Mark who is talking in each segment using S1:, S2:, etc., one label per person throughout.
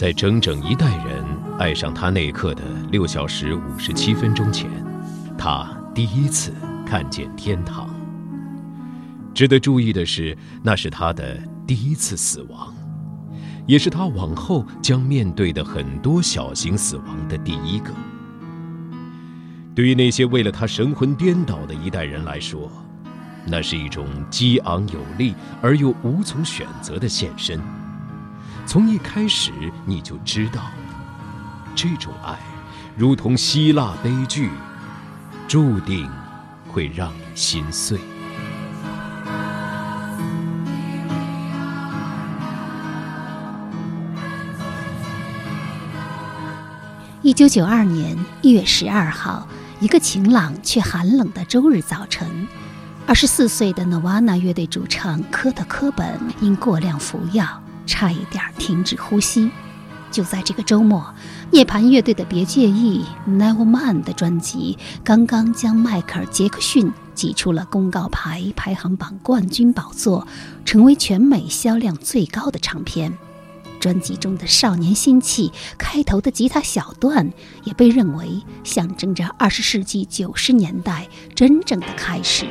S1: 在整整一代人爱上他那一刻的六小时五十七分钟前，他第一次看见天堂。值得注意的是，那是他的第一次死亡，也是他往后将面对的很多小型死亡的第一个。对于那些为了他神魂颠倒的一代人来说，那是一种激昂有力而又无从选择的献身。从一开始你就知道，这种爱，如同希腊悲剧，注定会让你心碎。
S2: 一九九二年一月十二号。一个晴朗却寒冷的周日早晨，二十四岁的 Nirvana 乐队主唱科特·科本因过量服药，差一点停止呼吸。就在这个周末，涅槃乐队的《别介意》Nevermind 的专辑刚刚将迈克尔·杰克逊挤出了公告牌排行榜冠军宝座，成为全美销量最高的唱片。专辑中的少年心气开头的吉他小段，也被认为象征着二十世纪九十年代真正的开始。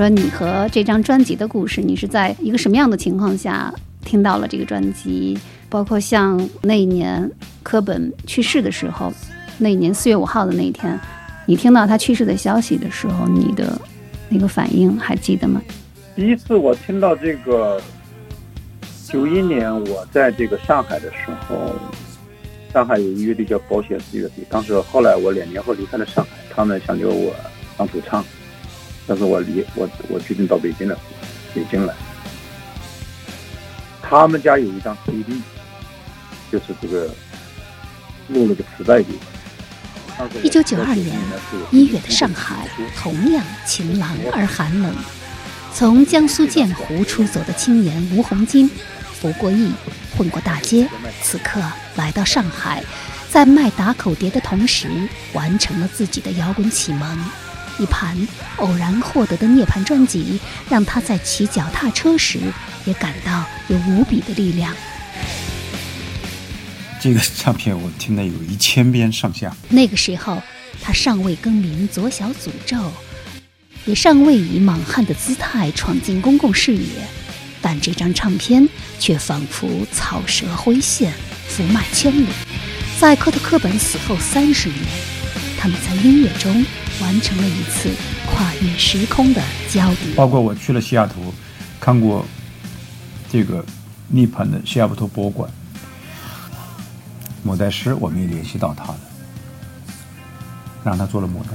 S2: 说，你和这张专辑的故事，你是在一个什么样的情况下听到了这个专辑？包括像那一年科本去世的时候，那一年四月五号的那一天，你听到他去世的消息的时候，你的那个反应还记得吗？
S3: 第一次我听到这个，九一年我在这个上海的时候，上海有一个乐队叫保险丝乐队，当时后来我两年后离开了上海，他们想留我当主唱。但是我离我我决定到北京了，北京来。他们家有一张 CD，就是这个录了个磁带给我。
S2: 一九九二年一月的上海同样晴朗而寒冷。从江苏建湖出走的青年吴红金，服过役，混过大街，此刻来到上海，在卖打口碟的同时，完成了自己的摇滚启蒙。一盘偶然获得的涅槃专辑，让他在骑脚踏车时也感到有无比的力量。
S4: 这个唱片我听了有一千遍上下。
S2: 那个时候，他尚未更名左小诅咒，也尚未以莽汉的姿态闯进公共视野，但这张唱片却仿佛草蛇灰线，福脉千里。在科特·科本死后三十年，他们在音乐中。完成了一次跨越时空的交叠。
S4: 包括我去了西雅图，看过这个涅槃的西雅图博物馆，莫代师我们也联系到他了，让他做了莫代。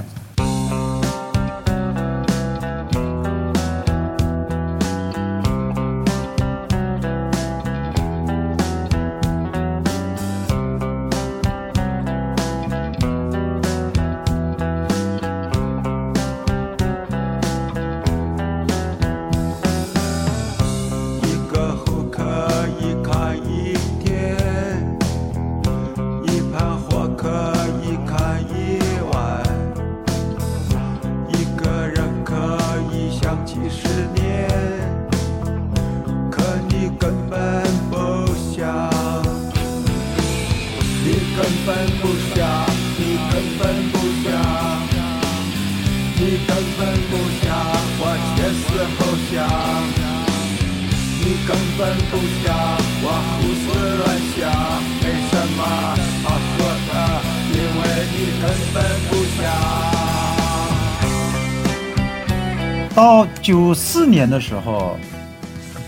S5: 到九四年的时候，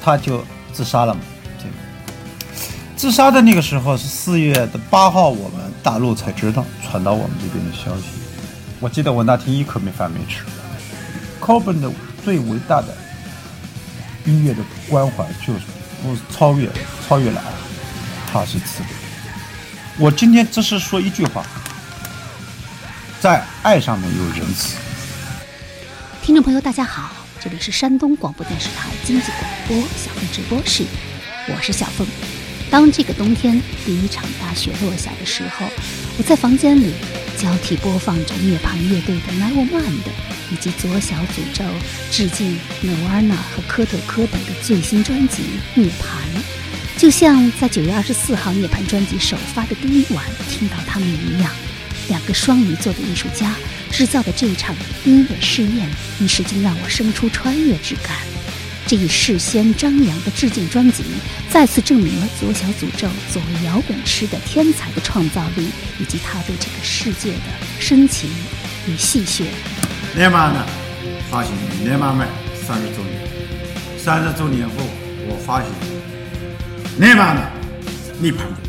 S5: 他就自杀了嘛。这个自杀的那个时候是四月的八号，我们大陆才知道传到我们这边的消息。我记得我那天一口没饭没吃。Coben 的最伟大的音乐的关怀就是不超越超越了爱，他是慈悲。我今天只是说一句话，在爱上面有仁慈。
S2: 听众朋友，大家好，这里是山东广播电视台经济广播小凤直播室，我是小凤。当这个冬天第一场大雪落下的时候，我在房间里交替播放着涅槃乐队的《Never Mind》以及左小诅咒致敬 Nirvana 和科特·科本的最新专辑《涅槃》，就像在九月二十四号涅槃专辑首发的第一晚听到他们一样。两个双鱼座的艺术家制造的这一场音乐试验，一时竟让我生出穿越之感。这一事先张扬的致敬专辑，再次证明了左小诅咒作为摇滚师的天才的创造力，以及他对这个世界的深情与戏谑。
S6: 年妈呢，发行年妈们三十周年，三十周年后我发行年妈呢，涅槃。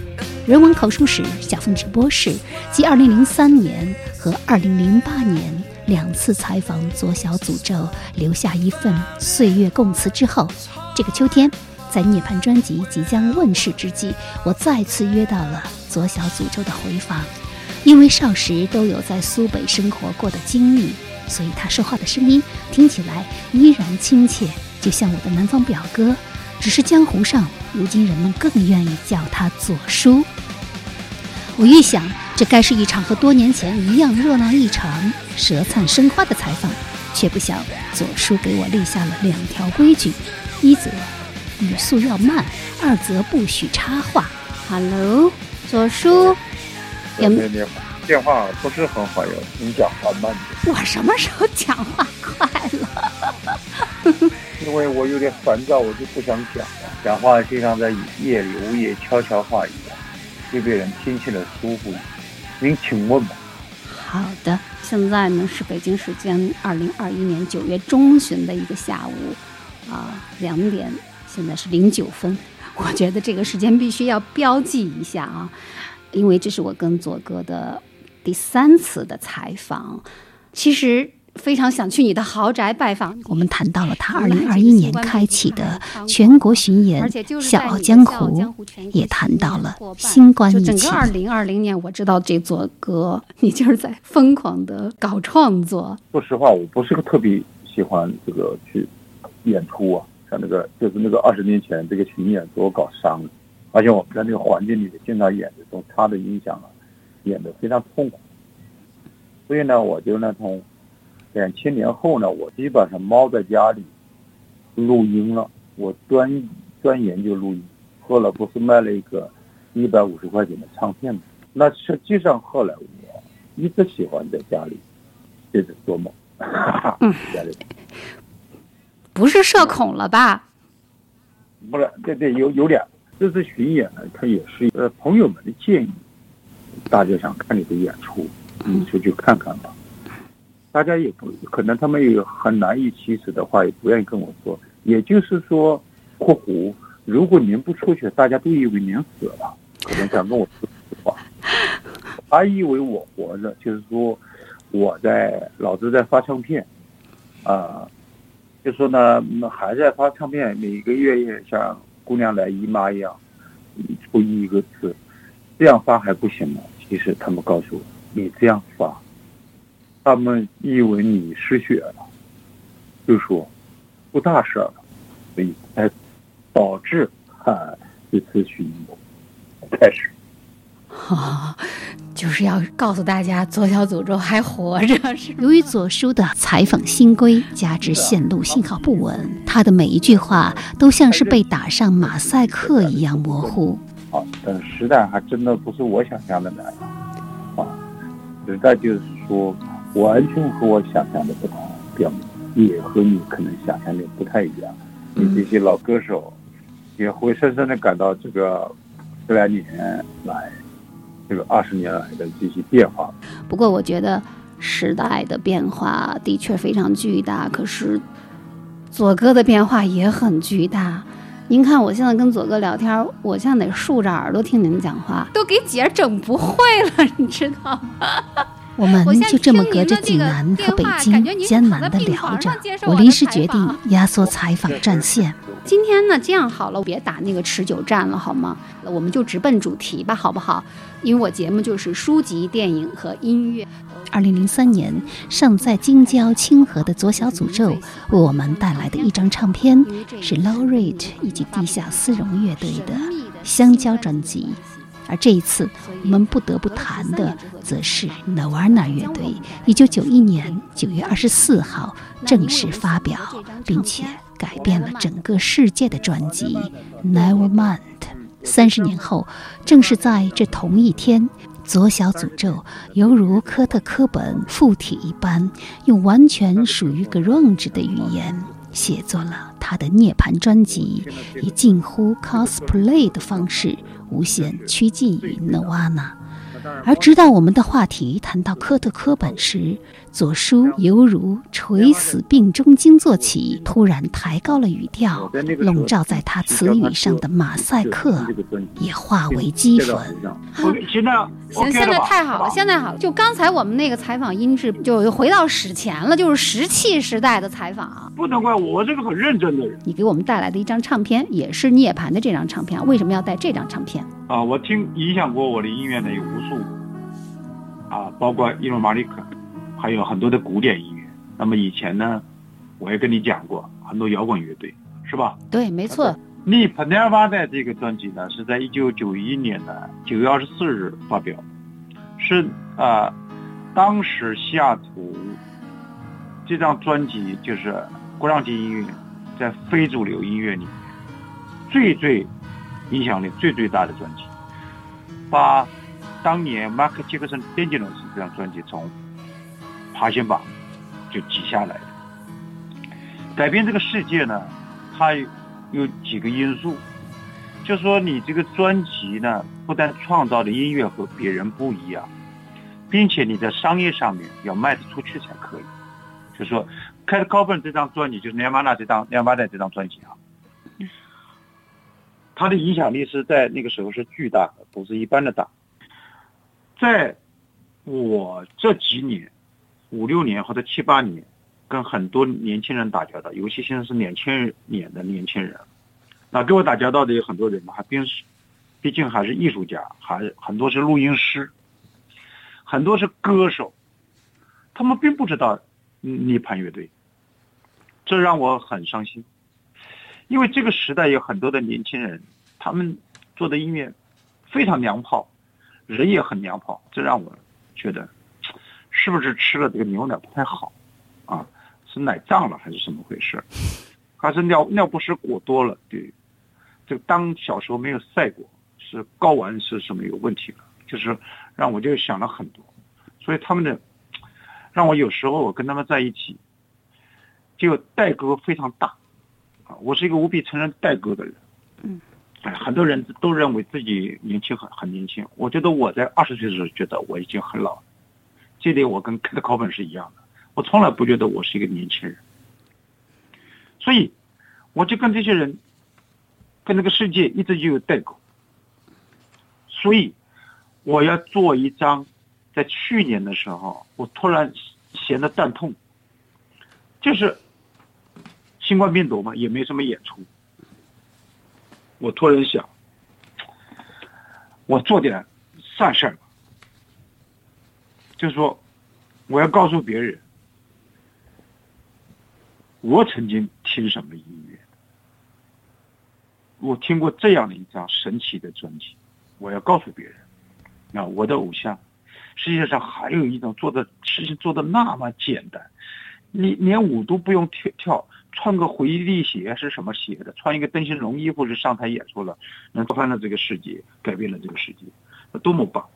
S2: 人文口述史小凤直播室，继2003年和2008年两次采访左小诅咒，留下一份岁月供词之后，这个秋天，在涅槃专辑即将问世之际，我再次约到了左小诅咒的回访。因为少时都有在苏北生活过的经历，所以他说话的声音听起来依然亲切，就像我的南方表哥。只是江湖上，如今人们更愿意叫他左叔。我预想，这该是一场和多年前一样热闹异常、舌灿生花的采访，却不想左叔给我立下了两条规矩：一则语速要慢，二则不许插话。Hello，左叔，有没
S3: 你电话不是很好用，你讲话慢点。
S2: 我什么时候讲话快了？
S3: 因为我有点烦躁，我就不想讲了。讲话就像在夜里午夜悄悄话一样，会被人听起来舒服。您请问吧。
S2: 好的，现在呢是北京时间二零二一年九月中旬的一个下午，啊两点，现在是零九分。我觉得这个时间必须要标记一下啊，因为这是我跟左哥的第三次的采访。其实。非常想去你的豪宅拜访。我们谈到了他二零二一年开启的全国巡演《笑傲江湖》，也谈到了新冠疫情。整个二零二零年，我知道这座歌，你就是在疯狂的搞创作。
S3: 说实话，我不是个特别喜欢这个去演出啊，像那个就是那个二十年前这个巡演给我搞伤了，而且我们在那个环境里经常演的时候他的影响啊，演的非常痛苦。所以呢，我就那从。两千年后呢，我基本上猫在家里录音了，我专专研究录音。后来不是卖了一个一百五十块钱的唱片吗？那实际上后来我一直喜欢在家里接着做梦。家里
S2: 不是社恐了吧？
S3: 不是，对对，有有点。这次巡演呢，它也是呃朋友们的建议，大家想看你的演出，你出去看看吧。大家也不可能，他们也很难以启齿的话，也不愿意跟我说。也就是说，括弧，如果您不出去，大家都以为您死了，可能想跟我说实话。他以为我活着，就是说我在老子在发唱片，啊，就说呢还在发唱片，每个月也像姑娘来姨妈一样，出一个字，这样发还不行吗？其实他们告诉我，你这样发。他们以为你失血了，就说出大事了，所以才导致啊这次巡演开始。
S2: 哈，
S7: 就是要告诉大家，左小诅咒还活着。由于左叔的采访新规，加之线路信号不稳，他的每一句话都像是被打上马赛克一样模糊。
S8: 啊，但时代还真的不是我想象的那样啊，时代就是说完全和我想象的不同，表也和你可能想象的不太一样。你这些老歌手也会深深的感到这个十来年来，这个二十年来的这些变化。
S7: 不过，我觉得时代的变化的确非常巨大，可是左哥的变化也很巨大。您看，我现在跟左哥聊天，我现在得竖着耳朵听您讲话，都给姐整不会了，你知道吗？我们就这么隔着济南和北京艰难的聊着。我临时决定压缩采访战线。今天呢，这样好了，别打那个持久战了，好吗？我们就直奔主题吧，好不好？因为我节目就是书籍、电影和音乐。二零零三年，尚在京郊清河的左小诅咒为我们带来的一张唱片，是 Low Rate 以及地下丝绒乐队的香蕉专辑。而这一次，我们不得不谈的，则是 Nirvana 乐队。一九九一年九月二十四号正式发表，并且改变了整个世界的专辑《Nevermind》。三十年后，正是在这同一天，左小诅咒犹如科特·科本附体一般，用完全属于 grunge 的语言写作了他的涅槃专辑，以近乎 cosplay 的方式。无限趋近于 Nirvana，而直到我们的话题谈到科特·科本时，左叔犹如垂死病中惊坐起，突然抬高了语调，笼罩在他词语上的马赛克也化为齑粉。
S3: 现在
S7: 行，现在太好了，现在好了。就刚才我们那个采访音质，就回到史前了，就是石器时代的采访。
S3: 不能怪我，我这个很认真的人。
S7: 你给我们带来的一张唱片，也是涅槃的这张唱片，为什么要带这张唱片？
S3: 啊，我听影响过我的音乐的有无数，啊，包括伊隆马利克。还有很多的古典音乐。那么以前呢，我也跟你讲过很多摇滚乐队，是吧？
S7: 对，没错。
S3: 你《p n e r v a 的这个专辑呢，是在一九九一年的九月二十四日发表，是啊，当时西雅图这张专辑就是国浪级音乐在非主流音乐里面最最影响力最最大的专辑，把当年马克·杰克逊《Dangerous》这张专辑从他先把就挤下来的，改变这个世界呢，它有几个因素，就说你这个专辑呢，不但创造的音乐和别人不一样，并且你在商业上面要卖得出去才可以。就说《开 t 本这张专辑，就是《年马纳》这张《年马纳》这张专辑啊，它的影响力是在那个时候是巨大的，不是一般的大。在我这几年。五六年或者七八年，跟很多年轻人打交道，尤其现在是两千年的年轻人，那跟我打交道的有很多人嘛，还并是，毕竟还是艺术家，还很多是录音师，很多是歌手，他们并不知道涅槃乐队，这让我很伤心，因为这个时代有很多的年轻人，他们做的音乐非常娘炮，人也很娘炮，这让我觉得。是不是吃了这个牛奶不太好，啊，是奶胀了还是怎么回事？还是尿尿不湿裹多了？对，这个当小时候没有晒过，是睾丸是什么有问题了？就是让我就想了很多，所以他们的让我有时候我跟他们在一起，就代沟非常大，啊，我是一个无比承认代沟的人，嗯，哎，很多人都认为自己年轻很很年轻，我觉得我在二十岁的时候觉得我已经很老。这点我跟开的考本是一样的，我从来不觉得我是一个年轻人，所以我就跟这些人，跟这个世界一直就有代沟，所以我要做一张，在去年的时候，我突然闲得蛋痛，就是新冠病毒嘛，也没什么演出，我突然想，我做点善事儿。就说，我要告诉别人，我曾经听什么音乐，我听过这样的一张神奇的专辑，我要告诉别人，那我的偶像世界上还有一种做的事情做的那么简单，你连舞都不用跳跳，穿个回力鞋是什么鞋的？穿一个灯芯绒衣服就上台演出了，能翻了这个世界，改变了这个世界，那多么棒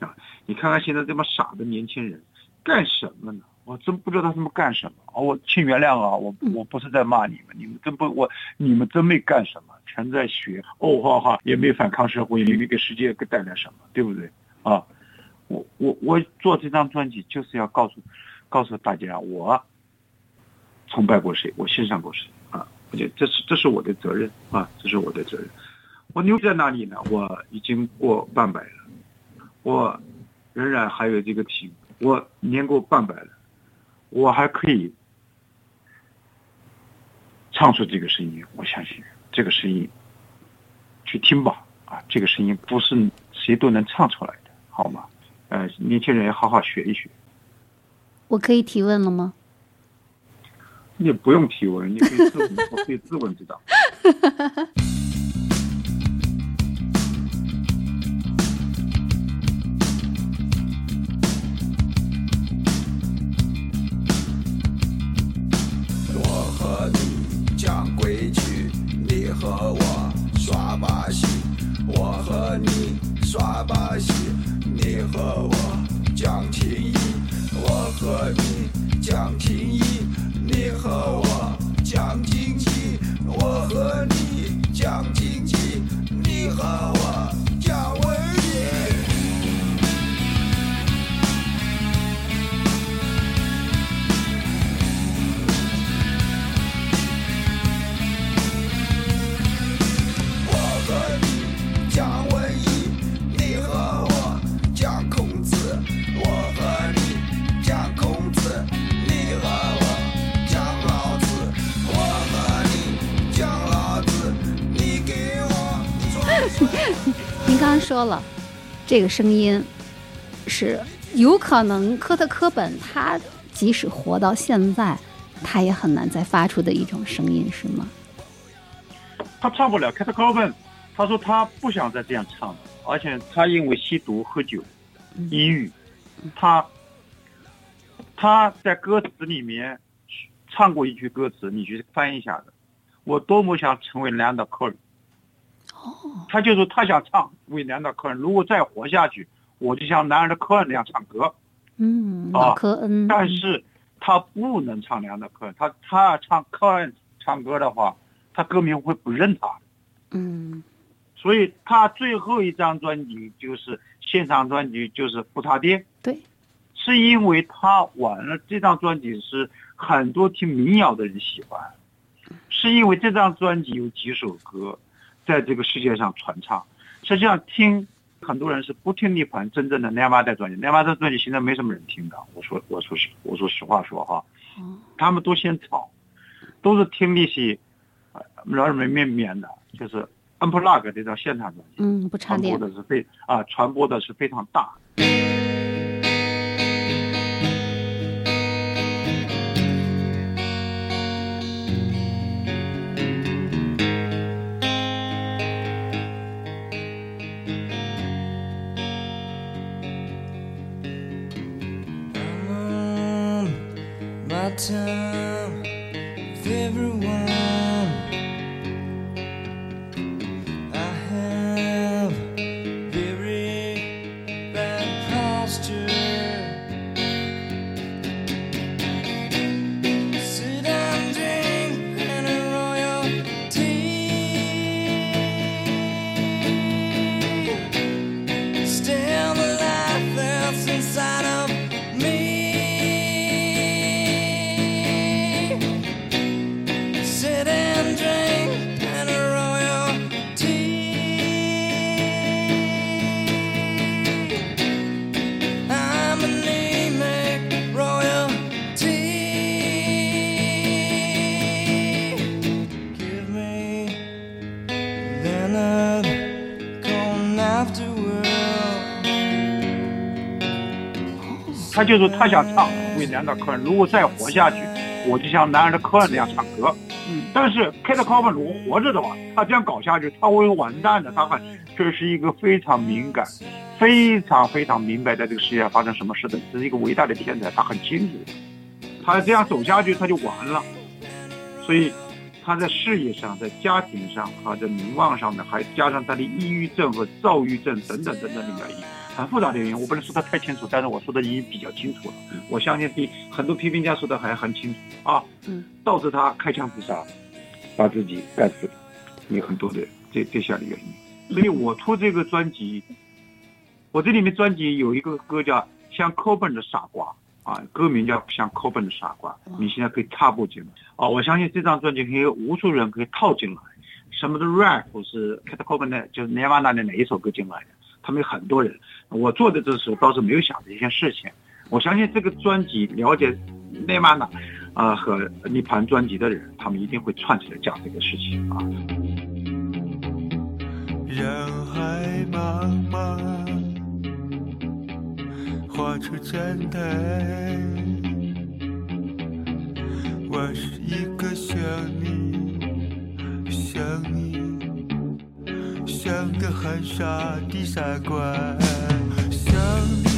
S3: 啊！你看看现在这么傻的年轻人干什么呢？我真不知道他们干什么啊！我请原谅啊，我我不是在骂你们，你们真不我你们真没干什么，全在学哦哈哈，也没反抗社会，也没给世界带来什么，对不对啊？我我我做这张专辑就是要告诉告诉大家，我崇拜过谁，我欣赏过谁啊！我觉得这是这是我的责任啊，这是我的责任。我牛在哪里呢？我已经过半百了，我仍然还有这个体，我年过半百了。我还可以唱出这个声音，我相信这个声音，去听吧，啊，这个声音不是谁都能唱出来的，好吗？呃，年轻人要好好学一学。
S7: 我可以提问了吗？
S3: 你不用提问，你可以自问，我可以自问自答。
S9: 你耍把戏，你和我讲情义，我和你讲情义，你和我讲经济，我和你讲经济，你和我
S7: 您刚刚说了，这个声音是有可能科特·科本他即使活到现在，他也很难再发出的一种声音，是吗？
S3: 他唱不了。科特·科本他说他不想再这样唱了，而且他因为吸毒、喝酒、抑郁，他他在歌词里面唱过一句歌词，你去翻译一下子。我多么想成为梁的客人。他就是他想唱为梁的客人，如果再活下去，我就像男人的客人那样唱歌。
S7: 嗯，啊科恩。
S3: 但是他不能唱梁的客人，他他唱客人唱歌的话，他歌迷会不认他。
S7: 嗯，
S3: 所以他最后一张专辑就是现场专辑，就是《不插电》。
S7: 对，
S3: 是因为他完了这张专辑是很多听民谣的人喜欢，是因为这张专辑有几首歌。在这个世界上传唱，实际上听很多人是不听那款真正的南巴带专辑，南巴带专辑现在没什么人听的。我说我说实我说实话说哈，他们都先炒，都是听那些老人们面面的，就是 unplug 这张现场专辑，
S7: 嗯，不插电
S3: 的是非啊，传播的是非常大。better 他就是他想唱为南的客人，如果再活下去，我就像男人的客人那样唱歌。
S7: 嗯
S3: 但是 Kate Cobain 如果活着的话，他这样搞下去，他会完蛋的。他很，这是一个非常敏感、非常非常明白在这个世界上发生什么事的，这是一个伟大的天才，他很清楚，他这样走下去他就完了。所以他在事业上、在家庭上、他的名望上面，还加上他的抑郁症和躁郁症等等等等的原因，很复杂的原因，我不能说的太清楚，但是我说的已经比较清楚了。我相信比很多批评家说的还很清楚啊。
S7: 嗯，
S3: 导致他开枪自杀，把自己干死了，有很多的这这项的原因。所以我出这个专辑，我这里面专辑有一个歌叫《像 Coben 的傻瓜》啊，歌名叫《像 Coben 的傻瓜》，你现在可以插播进来啊。我相信这张专辑可以无数人可以套进来，什么的 rap 是 Cat Coben 的，就是 Nirvana 的哪一首歌进来的，他们有很多人。我做的这时候倒是没有想这件事情。我相信这个专辑了解 Nirvana 啊、和涅槃专辑的人，他们一定会串起来讲这个事情啊。
S10: 人海茫茫，画出真的。我是一个想你，想你，像个很傻的傻瓜，像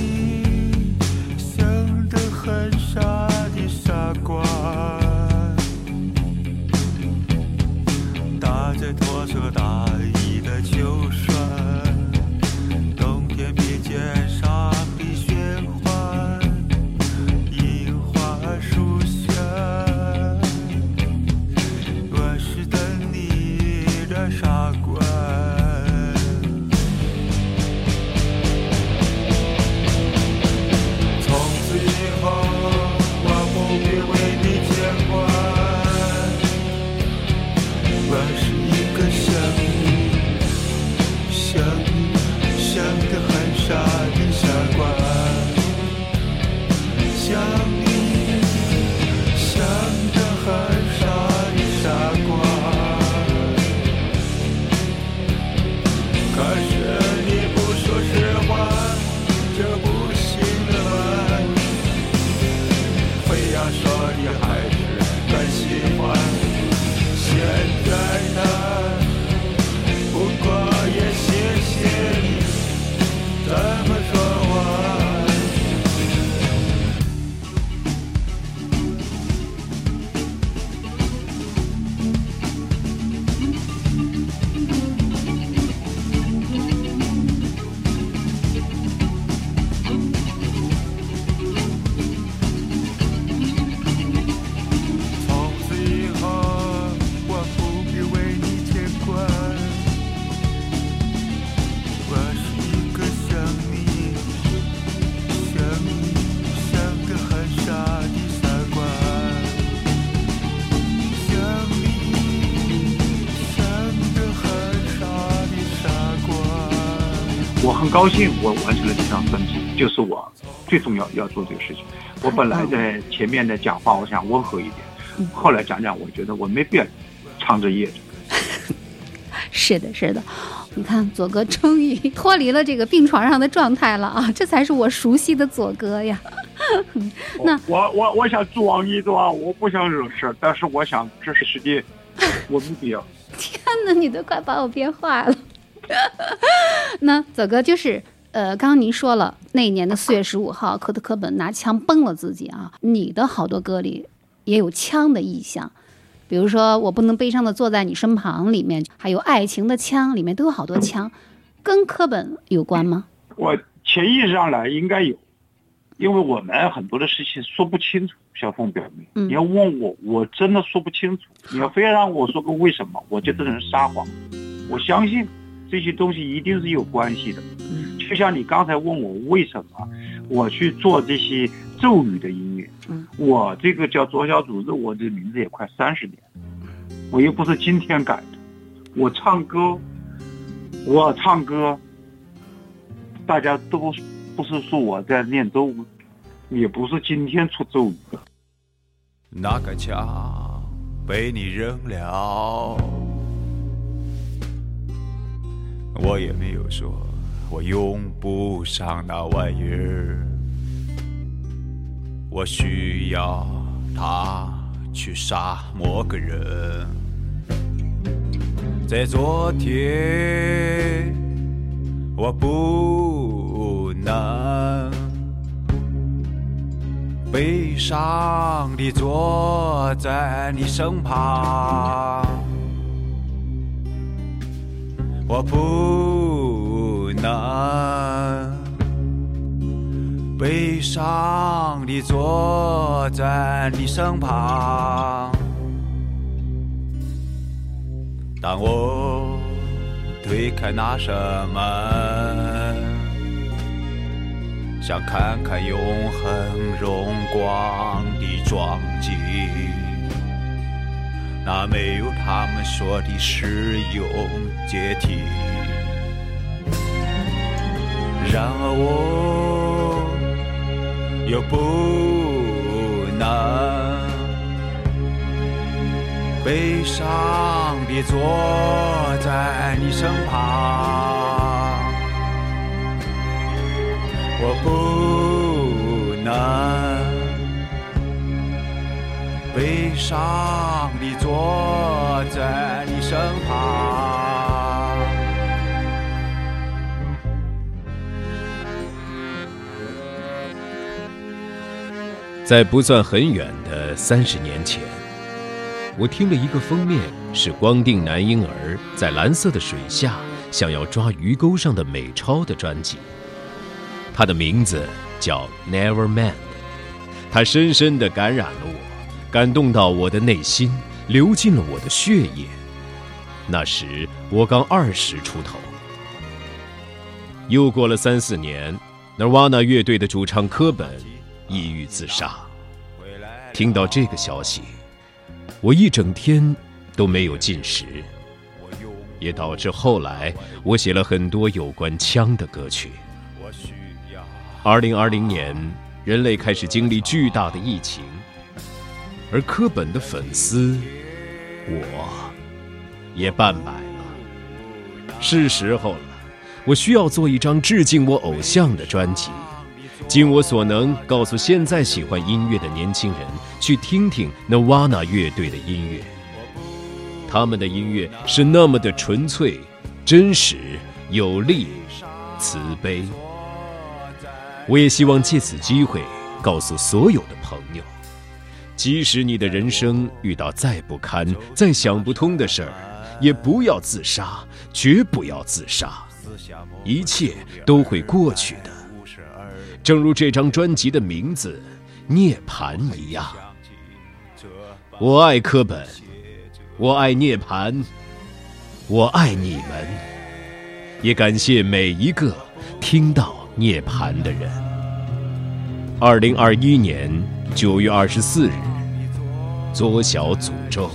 S10: 我很
S3: 高兴我完成了这张专辑，就是我最重要要做这个事情。我本来在前面的讲话，我想温和一点，后来讲讲，我觉得我没必要唱着夜着。
S7: 是的，是的，你看左哥终于脱离了这个病床上的状态了啊，这才是我熟悉的左哥呀。那
S3: 我我我想装一装，我不想惹事，但是我想这是实际，我没必要。
S7: 天哪，你都快把我憋坏了。那左哥就是，呃，刚刚您说了，那一年的四月十五号，科特·科本拿枪崩了自己啊。你的好多歌里也有枪的意象，比如说“我不能悲伤的坐在你身旁”里面，还有“爱情的枪”里面都有好多枪，跟科本有关吗？
S3: 我潜意识上来应该有，因为我们很多的事情说不清楚。小凤表妹，
S7: 嗯
S3: 你要问我，我真的说不清楚。你要非要让我说个为什么，我觉得这人撒谎。我相信这些东西一定是有关系的。
S7: 嗯
S3: 就像你刚才问我为什么我去做这些咒语的音乐，
S7: 嗯
S3: 我这个叫左小祖咒，我这名字也快三十年，我又不是今天改的。我唱歌，我唱歌，大家都不是说我在念咒语，也不是今天出咒语的。
S10: 那个枪被你扔了，我也没有说我用不上那玩意儿，我需要它
S11: 去杀某个人。在昨天，我不能悲伤地坐在你身旁，我不能悲伤地坐在你身旁。当我推开那扇门，想看看永恒荣光的壮景，那没有他们说的使用阶梯。然而我又不能。悲伤地坐在你身旁，我不能悲伤地坐在你身旁。
S1: 在不算很远的三十年前。我听了一个封面是光腚男婴儿在蓝色的水下想要抓鱼钩上的美钞的专辑，它的名字叫《Never Mind》，它深深地感染了我，感动到我的内心，流进了我的血液。那时我刚二十出头。又过了三四年，Nirvana 乐队的主唱科本抑郁自杀。听到这个消息。我一整天都没有进食，也导致后来我写了很多有关枪的歌曲。二零二零年，人类开始经历巨大的疫情，而科本的粉丝，我，也半百了。是时候了，我需要做一张致敬我偶像的专辑。尽我所能，告诉现在喜欢音乐的年轻人，去听听 Nirvana 乐队的音乐。他们的音乐是那么的纯粹、真实、有力、慈悲。我也希望借此机会，告诉所有的朋友，即使你的人生遇到再不堪、再想不通的事儿，也不要自杀，绝不要自杀，一切都会过去的。正如这张专辑的名字《涅槃》一样，我爱科本，我爱涅槃，我爱你们，也感谢每一个听到涅槃的人。二零二一年九月二十四日，左小诅咒。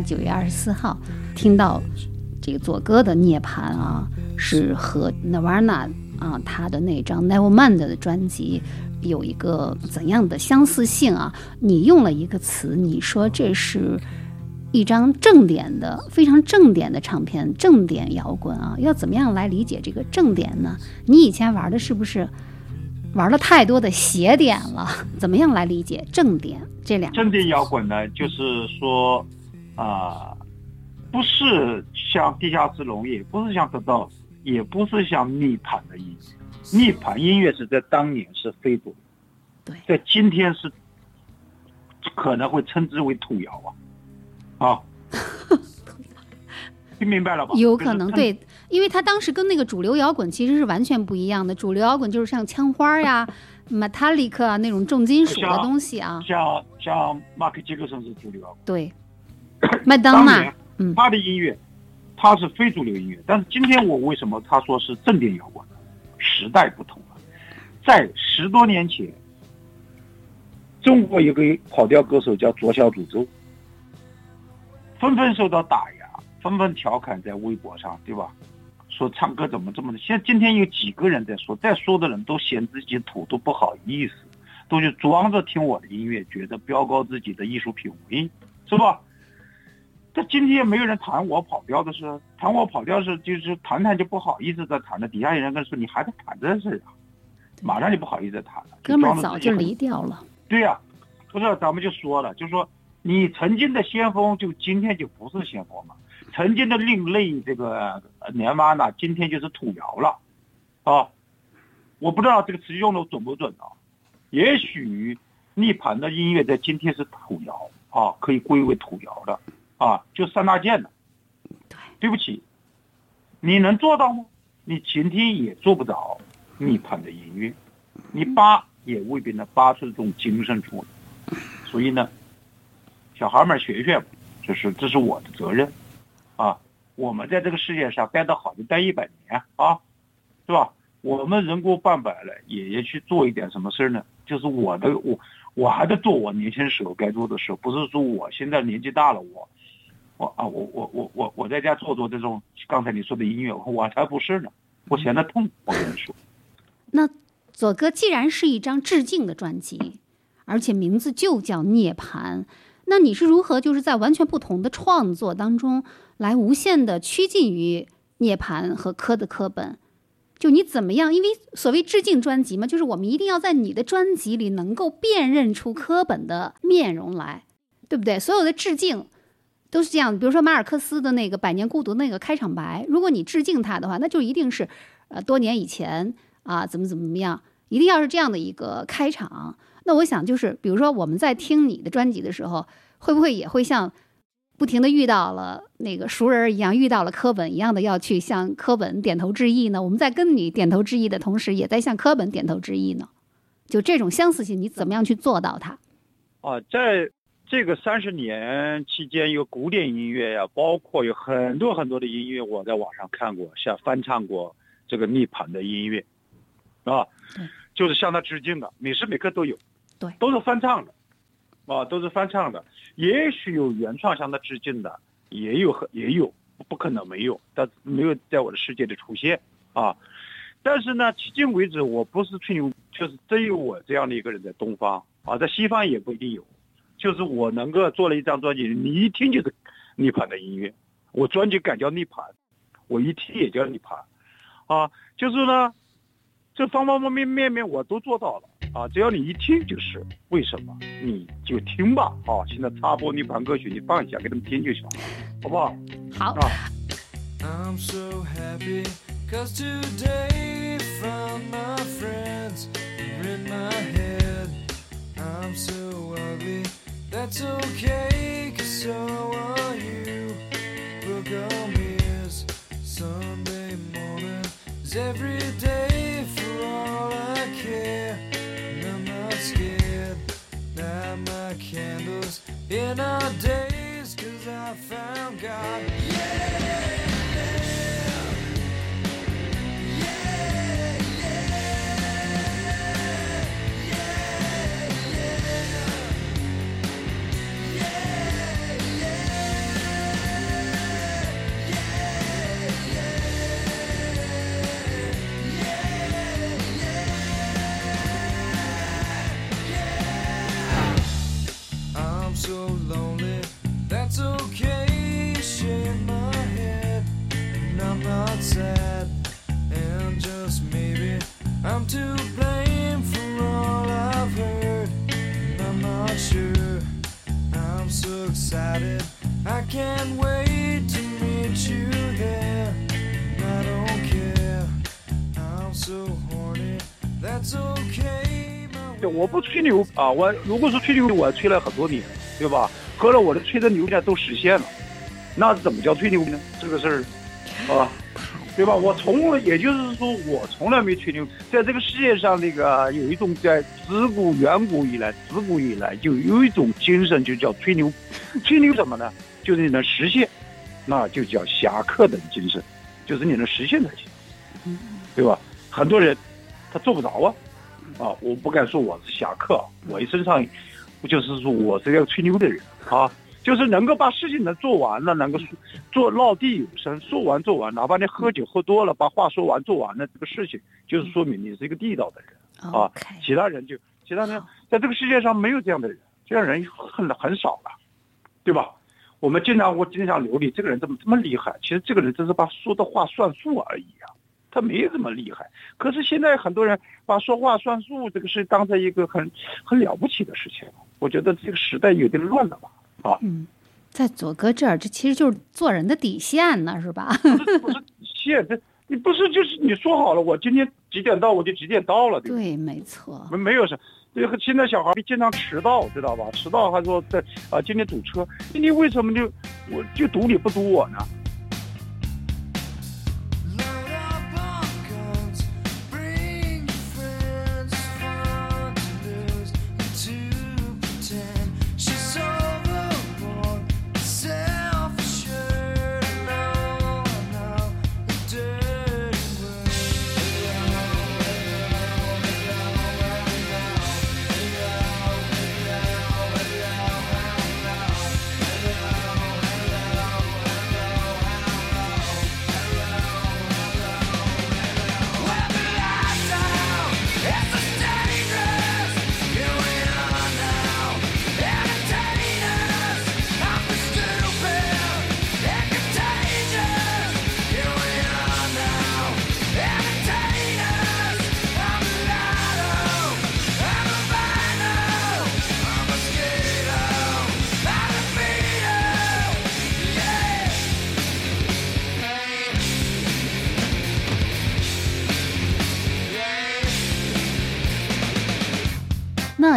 S7: 九月二十四号听到这个左哥的涅槃啊，是和 Nirvana 啊他的那张 Nevermind 的专辑有一个怎样的相似性啊？你用了一个词，你说这是一张正点的、非常正点的唱片，正点摇滚啊，要怎么样来理解这个正点呢？你以前玩的是不是玩了太多的斜点了？怎么样来理解正点这两个？
S3: 正点摇滚呢，就是说啊、不是像地下之龙，也不是像得到，也不是像逆盘的音乐。逆盘音乐是在当年是非主流，
S7: 对
S3: 在今天是可能会称之为土窑啊，啊，听明白了吧？
S7: 有可能对，因为他当时跟那个主流摇滚其实是完全不一样的。主流摇滚就是像枪花呀、Metallica 啊那种重金属的东西啊，
S3: 像像马克杰克森是主流摇滚。
S7: 对，麦当娜
S3: 他的音乐，他是非主流音乐，但是今天我为什么他说是正点摇滚呢？时代不同了，在十多年前，中国有个跑调歌手叫左小诅咒，纷纷受到打压，纷纷调侃在微博上，对吧？说唱歌怎么这么的？现在今天有几个人在说，在说的人都嫌自己土，都不好意思，都去装着听我的音乐，觉得标高自己的艺术品味，是吧？但今天没有人谈我跑调的事，谈我跑调是就是谈谈就不好意思再谈了。底下有人跟说你还在谈这事啊，马上就不好意思再谈了。
S7: 哥们早就离掉了。
S3: 对呀、不是咱们就说了，就说你曾经的先锋，就今天就不是先锋了；曾经的另类这个呃年妈呢，今天就是土窑了，啊，我不知道这个词用的准不准啊。也许涅槃的音乐在今天是土窑啊，可以归为土窑的啊，就三大件的。
S7: 对，
S3: 对不起，你能做到吗？你前天也做不着涅槃的音乐，你扒也未必能扒出这种精神出来。所以呢，小孩们学学吧，这是这是我的责任啊。我们在这个世界上待得好就待一百年啊，是吧？我们人过半百了，也也去做一点什么事儿呢？就是我的我我还在做我年轻时候该做的事，不是说我现在年纪大了，我我啊我我我我我在家做做这种刚才你说的音乐，我才不是呢，我嫌它痛，我跟你说。
S7: 那左哥既然是一张致敬的专辑，而且名字就叫涅槃，那你是如何就是在完全不同的创作当中来无限的趋近于涅槃和科的科本？就你怎么样？因为所谓致敬专辑嘛，就是我们一定要在你的专辑里能够辨认出科本的面容来，对不对？所有的致敬都是这样。比如说马尔克斯的那个《百年孤独》那个开场白，如果你致敬他的话，那就一定是呃多年以前啊，怎么怎么怎么样，一定要是这样的一个开场。那我想就是，比如说我们在听你的专辑的时候，会不会也会像不停的遇到了那个熟人一样，遇到了科本一样的要去向科本点头致意呢？我们在跟你点头致意的同时，也在向科本点头致意呢。就这种相似性，你怎么样去做到它？
S3: 哦，在这个三十年期间，有古典音乐呀、包括有很多很多的音乐，我在网上看过，像翻唱过这个涅槃的音乐，啊，就是向他致敬的，每时每刻都有，
S7: 对
S3: 都是翻唱的，啊，都是翻唱的，也许有原创向他致敬的，也有很也有，不可能没有，但没有在我的世界里出现啊。但是呢，迄今为止，我不是吹牛，就是真有我这样的一个人在东方啊，在西方也不一定有。就是我能够做了一张专辑，你一听就是涅槃的音乐，我专辑改叫涅槃，我一听也叫涅槃，啊，就是呢，这方方面面面我都做到了啊，只要你一听就是，为什么你就听吧啊，现在插播涅槃歌曲，你放一下给他们听就行了，好不好？
S7: 好，
S3: 啊。
S12: I'm so happy cause today found my friends in my head. I'm so ugly, that's okay cause so are you. Book on mirrors, Sunday morning is every day for all I care. And I'm not scared, light my candles in our days cause I found God.
S3: 不吹牛啊，我如果说吹牛，我吹了很多年，对吧？后来我的吹的牛呢都实现了，那怎么叫吹牛呢？这个事儿，啊，对吧？我从来，也就是说，我从来没吹牛。在这个世界上，那个有一种在自古远古以来，自古以来就有一种精神，就叫吹牛。吹牛什么呢？就是你能实现，那就叫侠客的精神，就是你能实现才行，对吧？很多人他做不着啊。啊，我不敢说我是侠客，啊我一身上，我就是说我是一个吹牛的人啊，就是能够把事情能做完了，能够做落地有声，说完做完，哪怕你喝酒喝多了，把话说完做完了，这个事情就是说明你是一个地道的人啊其他人就其他人在这个世界上没有这样的人，这样人很很少了，对吧？我们经常我经常流利，这个人怎么这么厉害？其实这个人只是把说的话算数而已啊，他没这么厉害。可是现在很多人把说话算数这个事当成一个很很了不起的事情，我觉得这个时代有点乱了吧？啊，
S7: 嗯，在左哥这儿，这其实就是做人的底线呢，是吧？
S3: 不是不是现这你不是就是你说好了，我今天几点到我就几点到了，对？
S7: 对，没错。
S3: 没没有什这个现在小孩经常迟到，知道吧？迟到还说在啊今天堵车，今天为什么就我就堵你不堵我呢？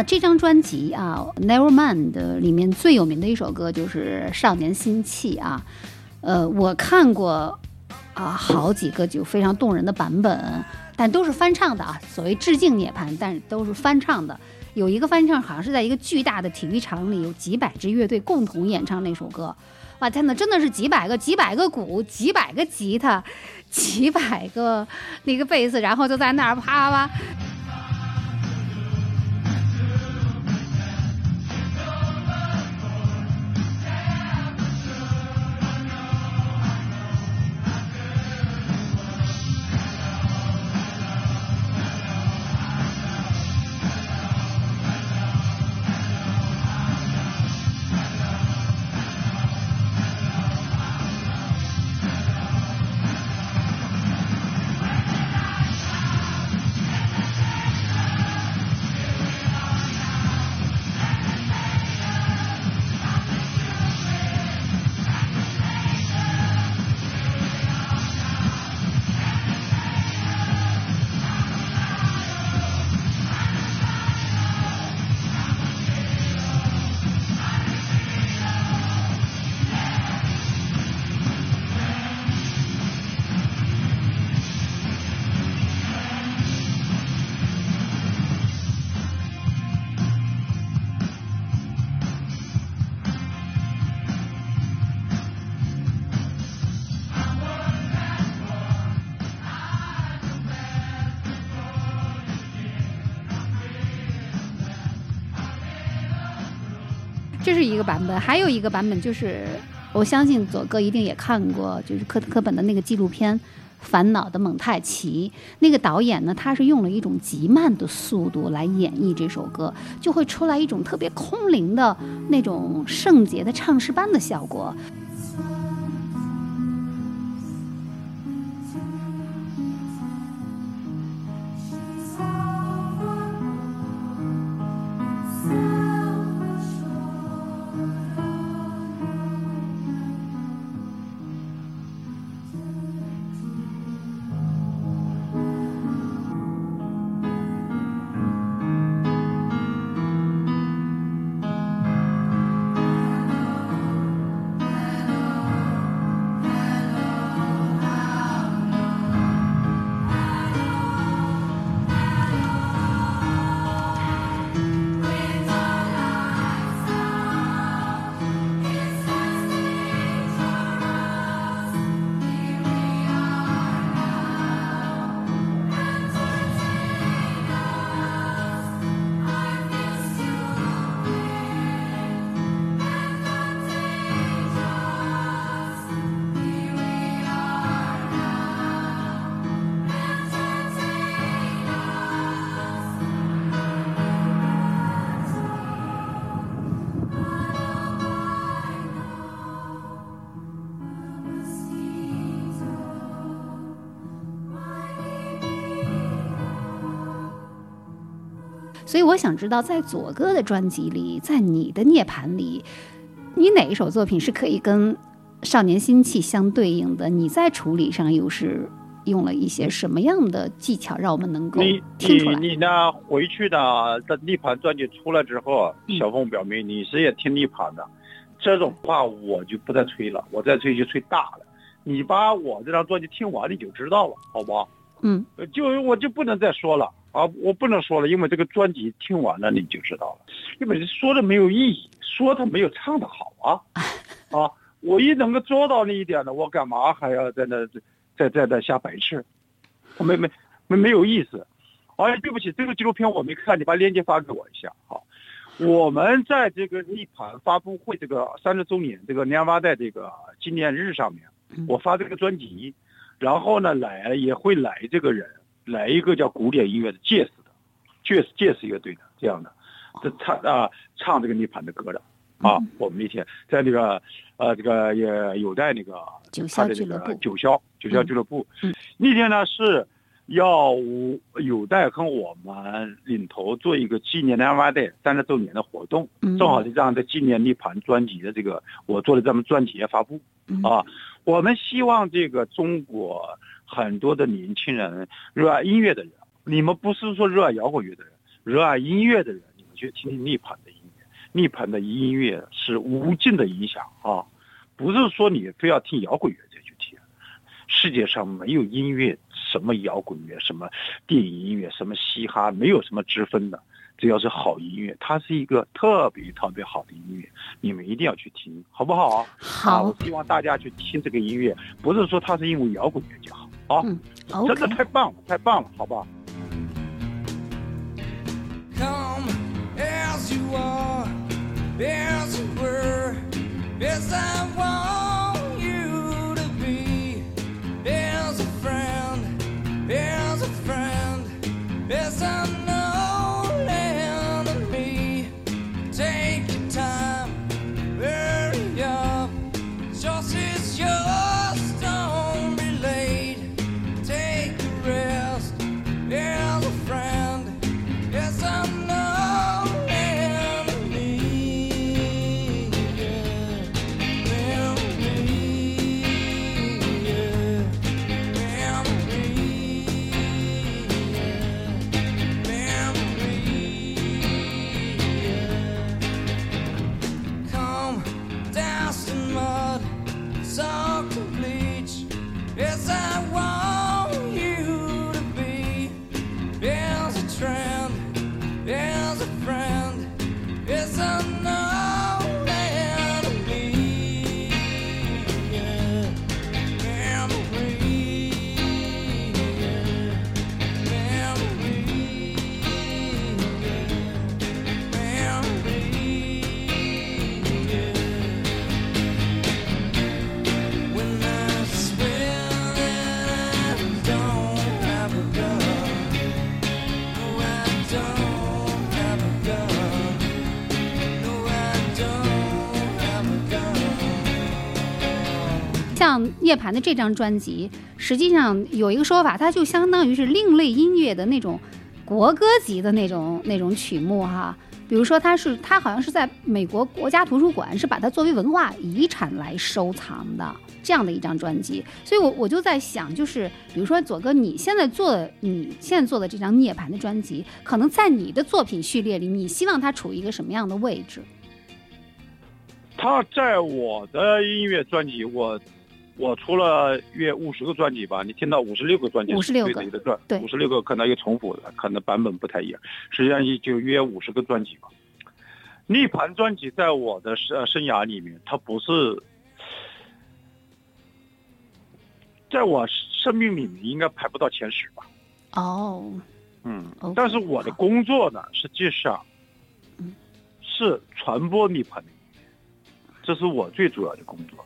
S7: 这张专辑啊，《Nevermind 的》里面最有名的一首歌就是《少年心气》啊。呃，我看过啊好几个就非常动人的版本，但都是翻唱的啊。所谓致敬涅槃，但是都是翻唱的。有一个翻唱好像是在一个巨大的体育场里，有几百支乐队共同演唱那首歌。哇天呐，真的是几百个、几百个鼓、几百个吉他、几百个那个贝斯，然后就在那儿啪啪啪。这是一个版本，还有一个版本就是，我相信左哥一定也看过，就是科特·科本的那个纪录片《烦恼的蒙太奇》。那个导演呢，他是用了一种极慢的速度来演绎这首歌，就会出来一种特别空灵的那种圣洁的唱诗班的效果。所以我想知道，在左哥的专辑里，在你的涅槃里，你哪一首作品是可以跟《少年心气》相对应的？你在处理上又是用了一些什么样的技巧，让我们能够
S3: 你
S7: 听出来？
S3: 你你呢？回去呢？这涅槃专辑出来之后，
S7: 嗯
S3: 小凤表明你是也听涅槃的，这种话我就不再吹了，我再吹就吹大了。你把我这张专辑听完你就知道了，好不好？
S7: 嗯
S3: 呃就我就不能再说了啊！我不能说了，因为这个专辑听完了你就知道了，因为说的没有意义，说他没有唱的好啊 啊！我一能够做到那一点呢，我干嘛还要在那在在那瞎白痴？没没没没有意思。哎呀，对不起，这个纪录片我没看，你把链接发给我一下。好，我们在这个涅槃发布会这个三十周年这个年华代这个纪念日上面
S7: 嗯，
S3: 我发这个专辑，然后呢来也会来这个人，来一个叫古典音乐的介斯的，介斯介斯乐队的这样的，这唱啊唱这个涅槃的歌的。啊。我们那天在那个呃这个也有在那个
S7: 九
S3: 他的这个九霄九霄俱乐部，
S7: 嗯
S3: 那天呢是要有待跟我们领头做一个纪念南湾代三十周年的活动，
S7: 嗯。
S3: 正好是这样的纪念涅槃专辑的这个我做的这么专辑也发布。
S7: 嗯。
S3: 啊。我们希望这个中国很多的年轻人热爱音乐的人，你们不是说热爱摇滚乐的人，热爱音乐的人，你们去听听涅槃的音乐。涅槃的音乐是无尽的影响啊，不是说你非要听摇滚乐再去听。世界上没有音乐，什么摇滚乐，什么电影音乐，什么嘻哈，没有什么之分的。只要是好音乐，它是一个特别特别好的音乐，你们一定要去听，好不好？啊，
S7: 好
S3: 我，希望大家去听这个音乐，不是说它是因为摇滚乐就好啊，
S7: 嗯
S3: 真的
S7: ，OK，
S3: 太棒了，太棒了，好不好
S12: ？Come as you
S7: 涅槃的这张专辑，实际上有一个说法，它就相当于是另类音乐的那种国歌级的那种那种曲目哈。比如说，它是它好像是在美国国家图书馆是把它作为文化遗产来收藏的这样的一张专辑，所以我我就在想，就是比如说左哥，你现在做的你现在做的这张涅槃的专辑，可能在你的作品序列里，你希望它处于一个什么样的位置？
S3: 他在我的音乐专辑，我我出了约五十个专辑吧，你听到五十六个专辑
S7: ，56个
S3: 对的专，
S7: 对
S3: 五十六个可能有重复的，可能版本不太一样，实际上也就约五十个专辑吧。涅槃专辑在我的生生涯里面，它不是在我生命里面应该排不到前十吧。
S7: 哦，
S3: 嗯但是我的工作呢，实际上
S7: 嗯
S3: 是传播涅槃的，这是我最主要的工作。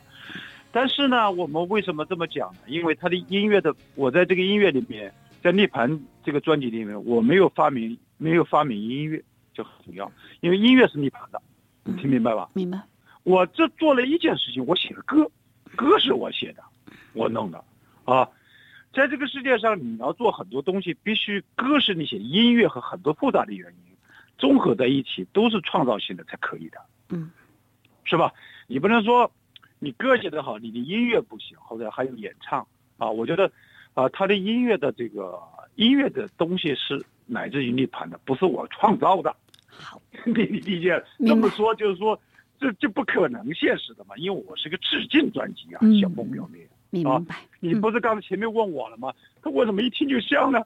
S3: 但是呢，我们为什么这么讲呢？因为他的音乐的，我在这个音乐里面，在涅槃这个专辑里面，我没有发明，没有发明音乐，就很重要。因为音乐是涅槃的，你听明白吧？
S7: 明白。
S3: 我这做了一件事情，我写了歌，歌是我写的，我弄的啊。在这个世界上，你要做很多东西，必须歌是你写音乐和很多复杂的原因，综合在一起都是创造性的才可以的，
S7: 嗯，
S3: 是吧？你不能说你歌写得好，你的音乐不行，或者还有演唱啊，我觉得啊，他的音乐的这个音乐的东西是乃至于涅槃的，不是我创造的。
S7: 好，
S3: 你 你理解？这么说就是说，这这不可能现实的嘛，因为我是个致敬专辑啊，
S7: 嗯
S3: 小凤表妹。
S7: 明白。
S3: 你不是刚才前面问我了吗？他为什么一听就像呢？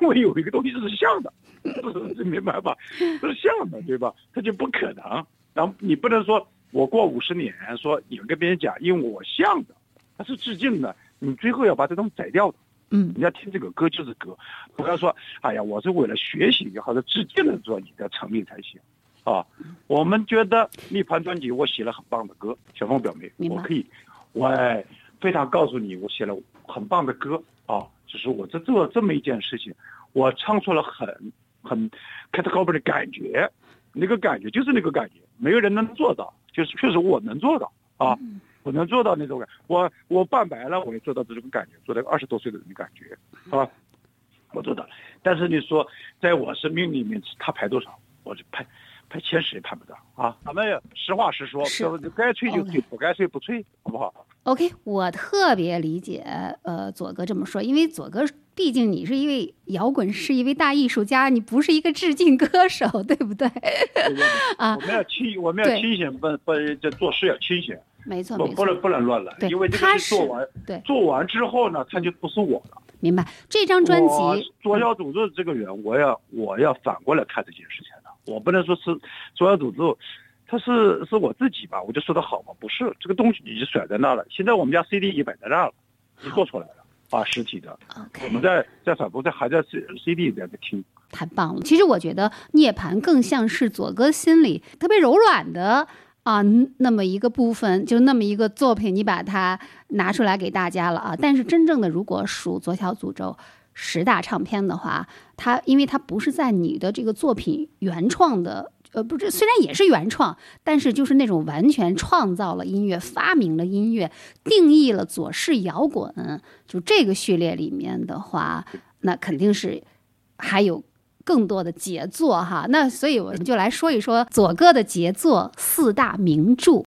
S3: 因为有一个东西是像的 这明白吧？是像的，对吧？它就不可能。然后你不能说我过五十年说你们跟别人讲，因为我像的，它是致敬的，你最后要把这东西宰掉的。
S7: 嗯
S3: 你要听这个歌就是歌，不要说哎呀，我是为了学习也好，是致敬的说你的成立才行。啊，我们觉得涅槃专辑我写了很棒的歌，小凤表妹，
S7: 明
S3: 我可以，我非常告诉你，我写了很棒的歌啊，只是我这做这么一件事情，我唱出了很很 c a t a g o r 的感觉，那个感觉就是那个感觉，没有人能做到，就是确实我能做到啊，我能做到那种感，我我半白了，我也做到这种感觉，做到二十多岁的人的感觉，啊，我做到了。但是你说在我生命里面，他排多少，我就排排前十也排不到啊。咱们实话实说，该吹就吹，不该吹不吹，好不好
S7: ？OK，我特别理解呃左哥这么说，因为左哥毕竟你是一位摇滚，是一位大艺术家，你不是一个致敬歌手，对不对？啊
S3: 我们要清，我们要清醒，不不，这做事要清醒，
S7: 没错，
S3: 不不能，不能乱来，因为这
S7: 他
S3: 个事做完，
S7: 对
S3: 做完之后呢，他就不是我了。
S7: 明白。这张专辑，
S3: 左小诅咒这个人，我要我要反过来看这件事情的，我不能说是左小诅咒，他是是我自己吧，我就说的好嘛，不是这个东西已经甩在那了。现在我们家 CD 也摆在那了，已经做出来了啊，实体的，我们在在反复在还在 C CD 在在听，
S7: 太棒了。其实我觉得涅槃更像是左哥心里特别柔软的。啊，那么一个部分，就那么一个作品，你把它拿出来给大家了啊。但是真正的，如果数《左小诅咒》十大唱片的话，它因为它不是在你的这个作品原创的，呃，不是，虽然也是原创，但是就是那种完全创造了音乐、发明了音乐、定义了左氏摇滚，就这个序列里面的话，那肯定是还有更多的杰作哈。那所以我们就来说一说左哥的杰作四大名著。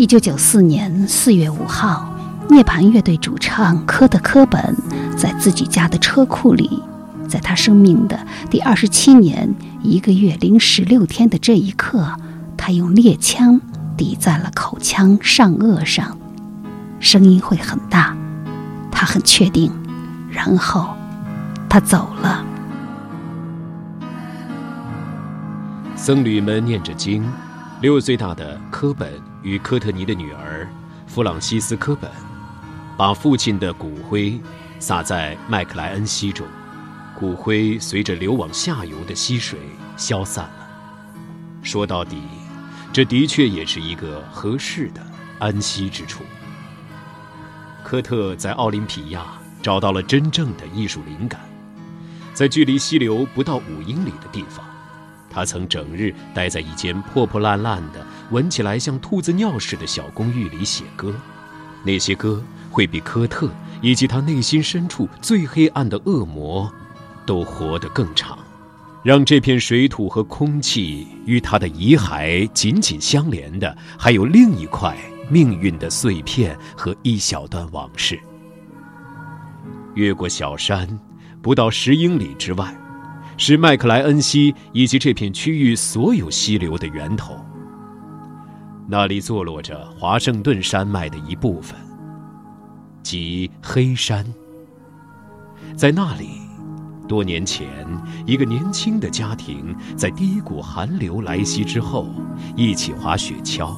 S2: 一九九四年四月五号，涅槃乐队主唱科特·科本在自己家的车库里，在他生命的第二十七年一个月零十六天的这一刻，他用猎枪抵在了口腔上颚上，声音会很大，他很确定，然后他走了。
S1: 僧侣们念着经，六岁大的科本与科特尼的女儿弗朗西斯科本，把父亲的骨灰撒在麦克莱恩溪中，骨灰随着流往下游的溪水消散了。说到底，这的确也是一个合适的安息之处。科特在奥林匹亚找到了真正的艺术灵感，在距离溪流不到五英里的地方。他曾整日待在一间破破烂烂的、闻起来像兔子尿似的小公寓里写歌，那些歌会比科特以及他内心深处最黑暗的恶魔都活得更长。让这片水土和空气与他的遗骸紧紧相连的，还有另一块命运的碎片和一小段往事。越过小山，不到十英里之外。是麦克莱恩溪以及这片区域所有溪流的源头。那里坐落着华盛顿山脉的一部分，即黑山。在那里，多年前，一个年轻的家庭在第一股寒流来袭之后，一起滑雪橇。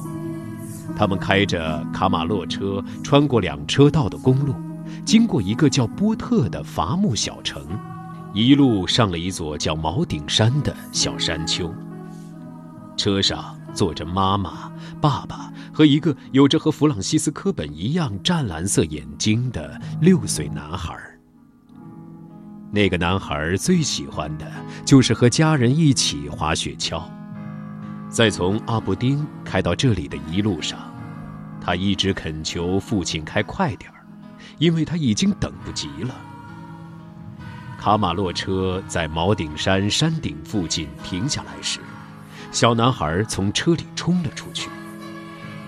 S1: 他们开着卡马洛车，穿过两车道的公路，经过一个叫波特的伐木小城。一路上了一座叫毛顶山的小山丘。车上坐着妈妈、爸爸和一个有着和弗朗西斯科本一样湛蓝色眼睛的六岁男孩。那个男孩最喜欢的就是和家人一起滑雪橇。在从阿布丁开到这里的一路上，他一直恳求父亲开快点儿，因为他已经等不及了。卡马洛车在毛顶山山顶附近停下来时，小男孩从车里冲了出去，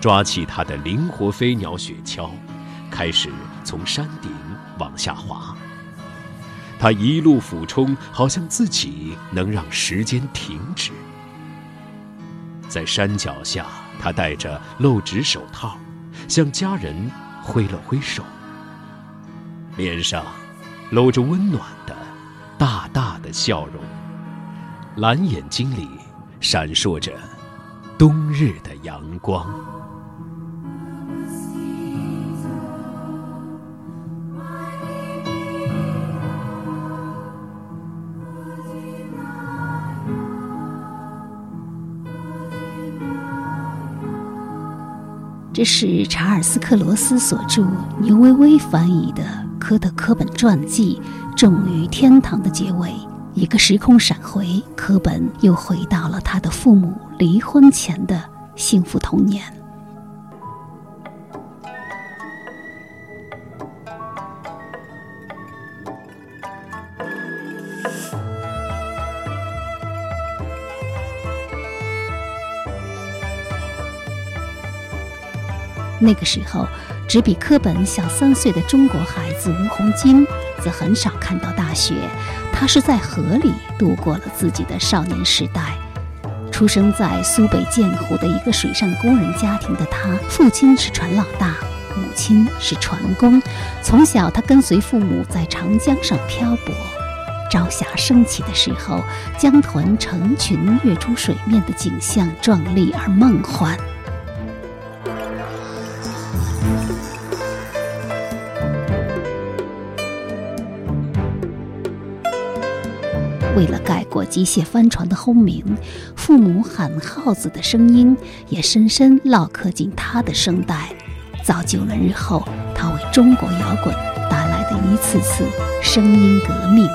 S1: 抓起他的灵活飞鸟雪橇，开始从山顶往下滑。他一路俯冲，好像自己能让时间停止。在山脚下，他戴着露指手套，向家人挥了挥手，脸上露着温暖的。大大的笑容，蓝眼睛里闪烁着冬日的阳光。
S2: 这是查尔斯·克罗斯所著、牛薇薇翻译的科的·科本传记。重于天堂的结尾，一个时空闪回，科本又回到了他的父母离婚前的幸福童年。那个时候，只比科本小三岁的中国孩子吴红金。则很少看到大雪。他是在河里度过了自己的少年时代。出生在苏北建湖的一个水上工人家庭的他，父亲是船老大，母亲是船工。从小，他跟随父母在长江上漂泊。朝霞升起的时候，江豚成群跃出水面的景象壮丽而梦幻。为了盖过机械帆船的轰鸣，父母喊号子的声音也深深烙刻进他的声带，造就了日后他为中国摇滚带来的一次次声音革命。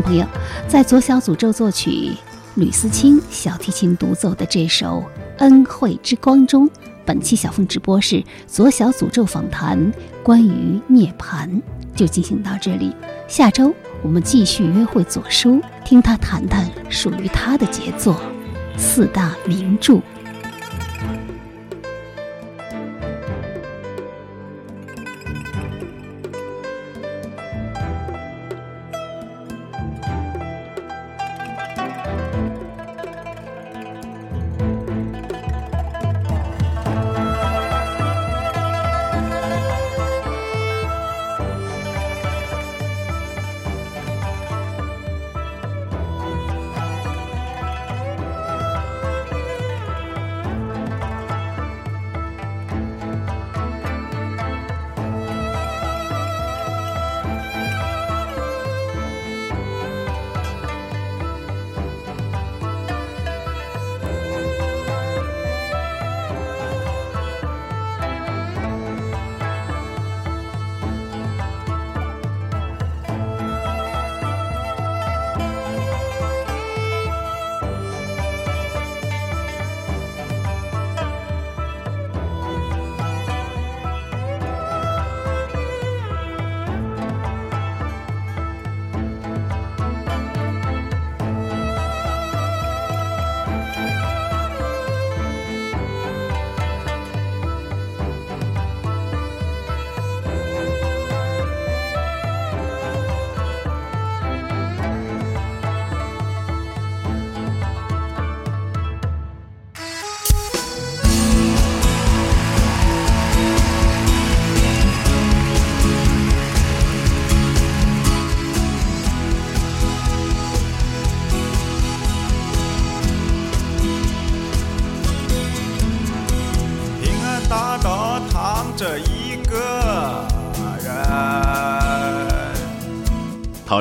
S2: 朋友，在左小诅咒作曲、吕思清小提琴独奏的这首《恩惠之光》中，本期小凤直播室左小诅咒访谈关于涅槃就进行到这里。下周我们继续约会左叔，听他谈谈属于他的杰作——四大名著。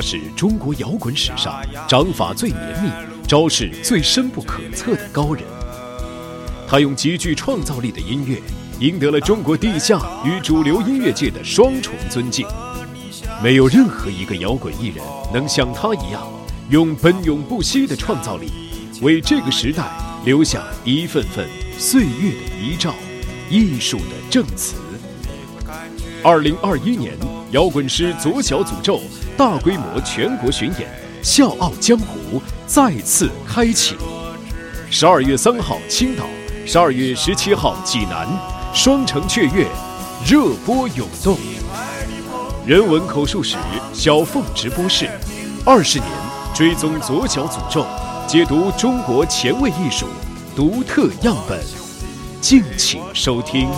S11: 是中国摇滚史上掌法最严密、招式最深不可测的高人。他用极具创造力的音乐，赢得了中国地下与主流音乐界的双重尊敬。没有任何一个摇滚艺人能像他一样，用奔涌不息的创造力，为这个时代留下一份份岁月的遗照、艺术的证词。二零二一年，摇滚师左小诅咒。大规模全国巡演，《笑傲江湖》再次开启。十二月三号青岛，十二月十七号济南，双城雀跃，热播涌动。人文口述史小凤直播室，二十年追踪左脚诅咒，解读中国前卫艺术独特样本，敬请收听。